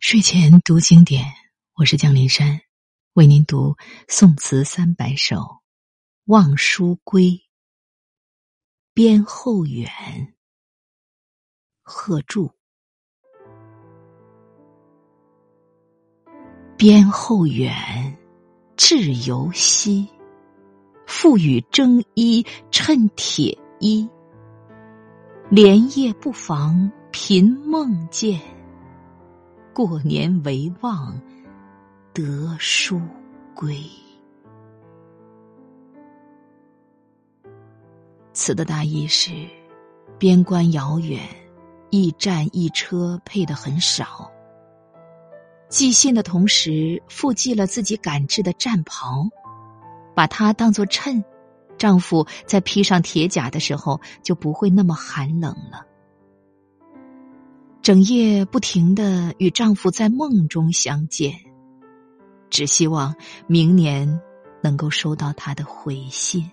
睡前读经典，我是江林山，为您读宋词三百首《望书归》。边后远，贺铸。边后远，至犹西。复与征衣趁铁衣。连夜不妨频梦见。过年唯望得书归。词的大意是：边关遥远，驿站驿车配的很少。寄信的同时，附寄了自己赶制的战袍，把它当作衬，丈夫在披上铁甲的时候就不会那么寒冷了。整夜不停的与丈夫在梦中相见，只希望明年能够收到他的回信。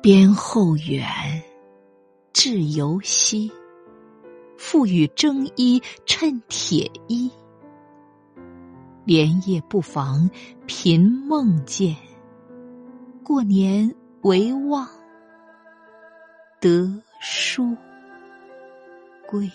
边后远，至犹西。复与征衣衬铁衣。连夜不妨频梦见。过年唯望。得书归。